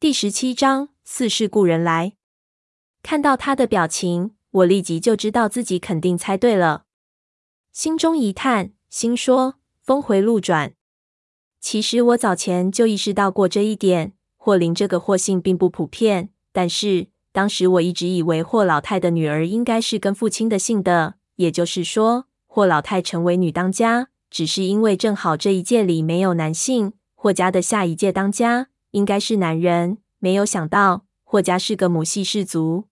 第十七章，似是故人来。看到他的表情，我立即就知道自己肯定猜对了，心中一叹，心说峰回路转。其实我早前就意识到过这一点。霍林这个霍姓并不普遍，但是当时我一直以为霍老太的女儿应该是跟父亲的姓的，也就是说，霍老太成为女当家，只是因为正好这一届里没有男性，霍家的下一届当家应该是男人。没有想到霍家是个母系氏族。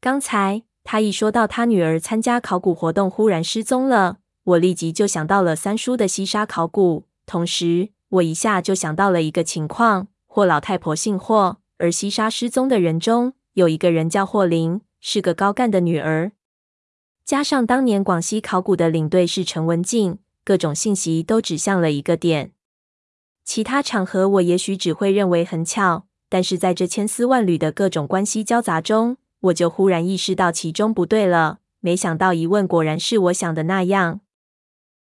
刚才他一说到他女儿参加考古活动忽然失踪了，我立即就想到了三叔的西沙考古，同时我一下就想到了一个情况。霍老太婆姓霍，而西沙失踪的人中有一个人叫霍林，是个高干的女儿。加上当年广西考古的领队是陈文静，各种信息都指向了一个点。其他场合我也许只会认为很巧，但是在这千丝万缕的各种关系交杂中，我就忽然意识到其中不对了。没想到一问，果然是我想的那样。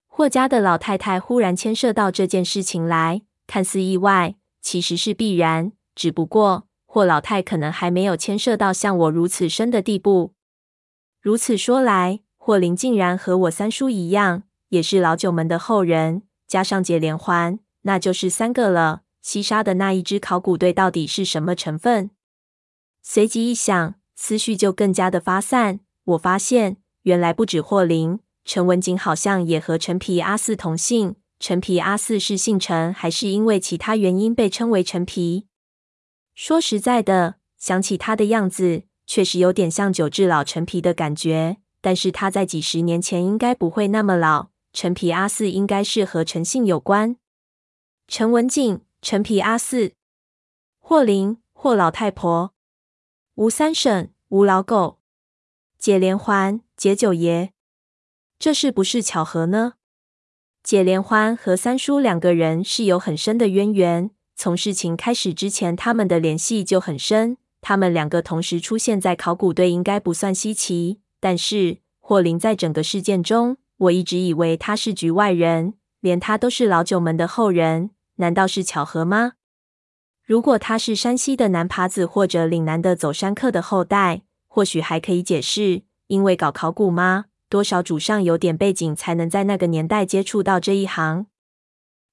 霍家的老太太忽然牵涉到这件事情来，看似意外。其实是必然，只不过霍老太可能还没有牵涉到像我如此深的地步。如此说来，霍林竟然和我三叔一样，也是老九门的后人，加上解连环，那就是三个了。西沙的那一支考古队到底是什么成分？随即一想，思绪就更加的发散。我发现，原来不止霍林，陈文景好像也和陈皮阿四同姓。陈皮阿四是姓陈，还是因为其他原因被称为陈皮？说实在的，想起他的样子，确实有点像久治老陈皮的感觉。但是他在几十年前应该不会那么老。陈皮阿四应该是和陈姓有关。陈文静、陈皮阿四、霍林、霍老太婆、吴三婶、吴老狗、解连环、解九爷，这是不是巧合呢？解连环和三叔两个人是有很深的渊源，从事情开始之前，他们的联系就很深。他们两个同时出现在考古队，应该不算稀奇。但是霍林在整个事件中，我一直以为他是局外人，连他都是老九门的后人，难道是巧合吗？如果他是山西的南耙子或者岭南的走山客的后代，或许还可以解释，因为搞考古吗？多少祖上有点背景，才能在那个年代接触到这一行。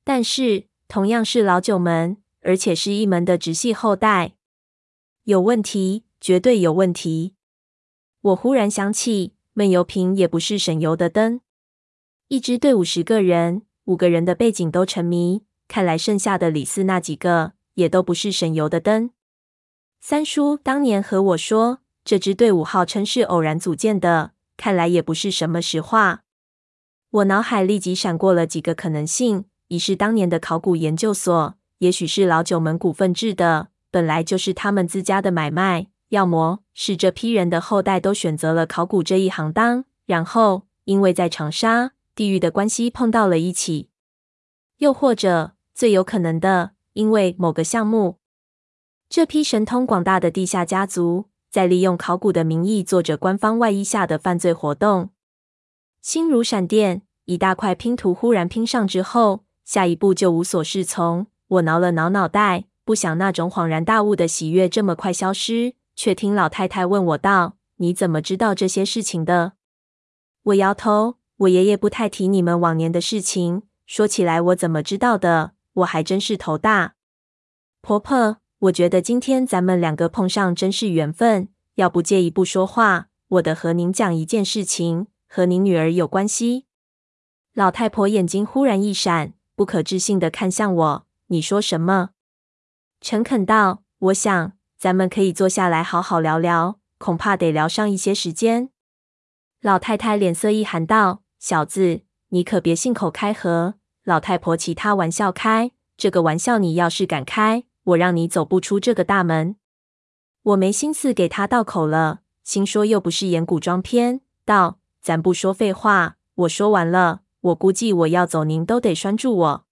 但是，同样是老九门，而且是一门的直系后代，有问题，绝对有问题。我忽然想起，闷油瓶也不是省油的灯。一支队伍十个人，五个人的背景都沉迷，看来剩下的李四那几个也都不是省油的灯。三叔当年和我说，这支队伍号称是偶然组建的。看来也不是什么实话。我脑海立即闪过了几个可能性：一是当年的考古研究所，也许是老九门股份制的，本来就是他们自家的买卖；要么是这批人的后代都选择了考古这一行当，然后因为在长沙地域的关系碰到了一起；又或者最有可能的，因为某个项目，这批神通广大的地下家族。在利用考古的名义做着官方外衣下的犯罪活动，心如闪电，一大块拼图忽然拼上之后，下一步就无所适从。我挠了挠脑袋，不想那种恍然大悟的喜悦这么快消失，却听老太太问我道：“你怎么知道这些事情的？”我摇头，我爷爷不太提你们往年的事情，说起来我怎么知道的？我还真是头大。婆婆。我觉得今天咱们两个碰上真是缘分。要不介意不说话，我得和您讲一件事情，和您女儿有关系。老太婆眼睛忽然一闪，不可置信地看向我。你说什么？诚恳道：“我想咱们可以坐下来好好聊聊，恐怕得聊上一些时间。”老太太脸色一寒道：“小子，你可别信口开河。老太婆其他玩笑开，这个玩笑你要是敢开。”我让你走不出这个大门，我没心思给他道口了。心说又不是演古装片，道：“咱不说废话，我说完了。我估计我要走，您都得拴住我。”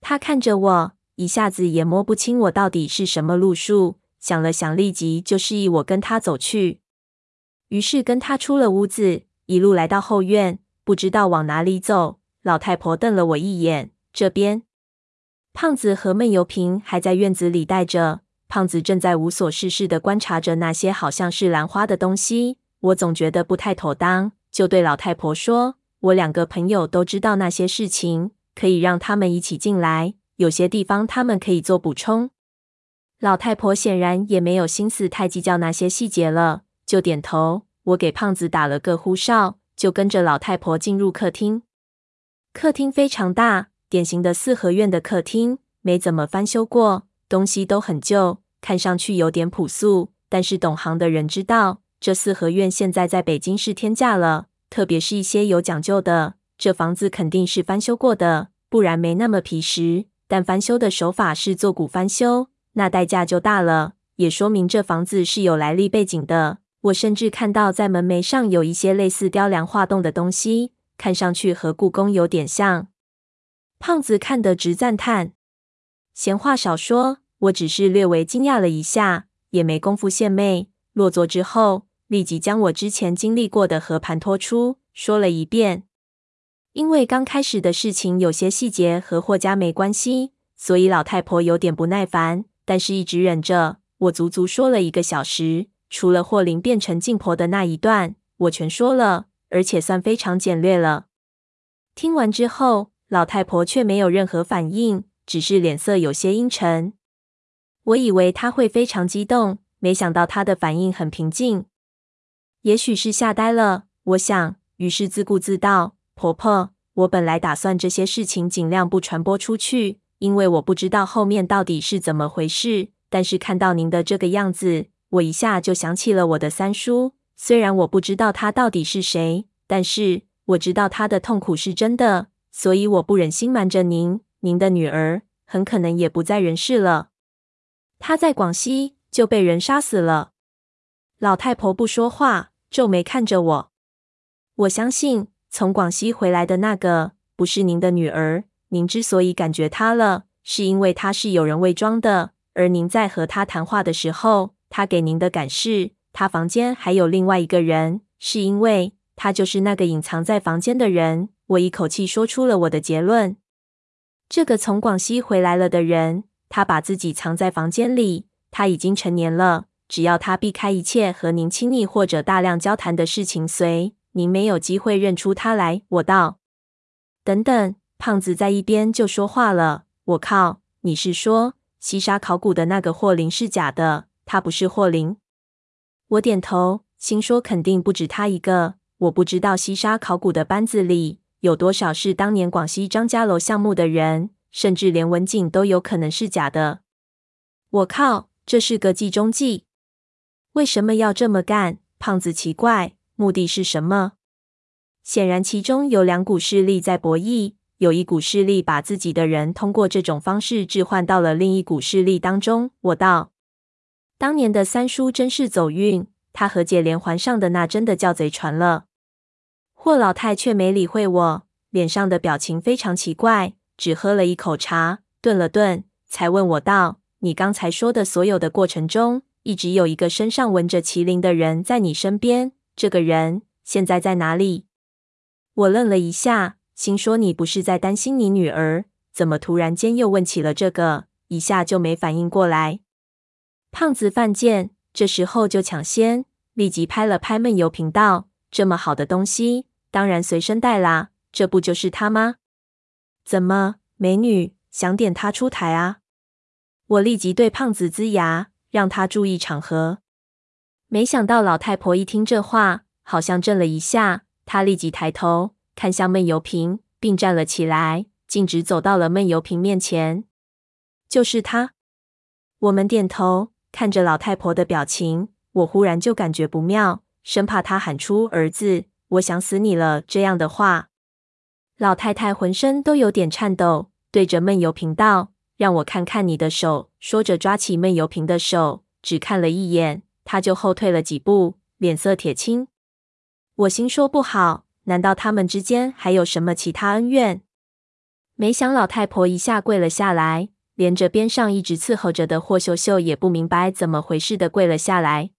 他看着我，一下子也摸不清我到底是什么路数。想了想，立即就示意我跟他走去。于是跟他出了屋子，一路来到后院，不知道往哪里走。老太婆瞪了我一眼，这边。胖子和闷油瓶还在院子里待着，胖子正在无所事事的观察着那些好像是兰花的东西。我总觉得不太妥当，就对老太婆说：“我两个朋友都知道那些事情，可以让他们一起进来。有些地方他们可以做补充。”老太婆显然也没有心思太计较那些细节了，就点头。我给胖子打了个呼哨，就跟着老太婆进入客厅。客厅非常大，典型的四合院的客厅，没怎么翻修过，东西都很旧，看上去有点朴素。但是懂行的人知道。这四合院现在在北京是天价了，特别是一些有讲究的，这房子肯定是翻修过的，不然没那么皮实。但翻修的手法是做古翻修，那代价就大了，也说明这房子是有来历背景的。我甚至看到在门楣上有一些类似雕梁画栋的东西，看上去和故宫有点像。胖子看得直赞叹。闲话少说，我只是略微惊讶了一下，也没工夫献媚。落座之后。立即将我之前经历过的和盘托出，说了一遍。因为刚开始的事情有些细节和霍家没关系，所以老太婆有点不耐烦，但是一直忍着。我足足说了一个小时，除了霍林变成静婆的那一段，我全说了，而且算非常简略了。听完之后，老太婆却没有任何反应，只是脸色有些阴沉。我以为她会非常激动，没想到她的反应很平静。也许是吓呆了，我想，于是自顾自道：“婆婆，我本来打算这些事情尽量不传播出去，因为我不知道后面到底是怎么回事。但是看到您的这个样子，我一下就想起了我的三叔。虽然我不知道他到底是谁，但是我知道他的痛苦是真的，所以我不忍心瞒着您。您的女儿很可能也不在人世了，她在广西就被人杀死了。”老太婆不说话。皱眉看着我，我相信从广西回来的那个不是您的女儿。您之所以感觉她了，是因为她是有人伪装的。而您在和她谈话的时候，她给您的感是，他房间还有另外一个人，是因为他就是那个隐藏在房间的人。我一口气说出了我的结论。这个从广西回来了的人，他把自己藏在房间里，他已经成年了。只要他避开一切和您亲密或者大量交谈的事情，随您没有机会认出他来。我道：“等等。”胖子在一边就说话了：“我靠，你是说西沙考古的那个霍灵是假的？他不是霍林？”我点头，心说肯定不止他一个。我不知道西沙考古的班子里有多少是当年广西张家楼项目的人，甚至连文景都有可能是假的。我靠，这是个计中计。为什么要这么干？胖子奇怪，目的是什么？显然，其中有两股势力在博弈，有一股势力把自己的人通过这种方式置换到了另一股势力当中。我道：当年的三叔真是走运，他和解连环上的那真的叫贼船了。霍老太却没理会我，脸上的表情非常奇怪，只喝了一口茶，顿了顿，才问我道：你刚才说的所有的过程中，一直有一个身上纹着麒麟的人在你身边，这个人现在在哪里？我愣了一下，心说你不是在担心你女儿？怎么突然间又问起了这个？一下就没反应过来。胖子犯贱，这时候就抢先，立即拍了拍闷油瓶道：“这么好的东西，当然随身带啦，这不就是他吗？怎么，美女想点他出台啊？”我立即对胖子龇牙。让他注意场合。没想到老太婆一听这话，好像震了一下。她立即抬头看向闷油瓶，并站了起来，径直走到了闷油瓶面前。就是他。我们点头，看着老太婆的表情，我忽然就感觉不妙，生怕她喊出“儿子，我想死你了”这样的话。老太太浑身都有点颤抖，对着闷油瓶道。让我看看你的手。说着，抓起闷油瓶的手，只看了一眼，他就后退了几步，脸色铁青。我心说不好，难道他们之间还有什么其他恩怨？没想老太婆一下跪了下来，连着边上一直伺候着的霍秀秀也不明白怎么回事的跪了下来。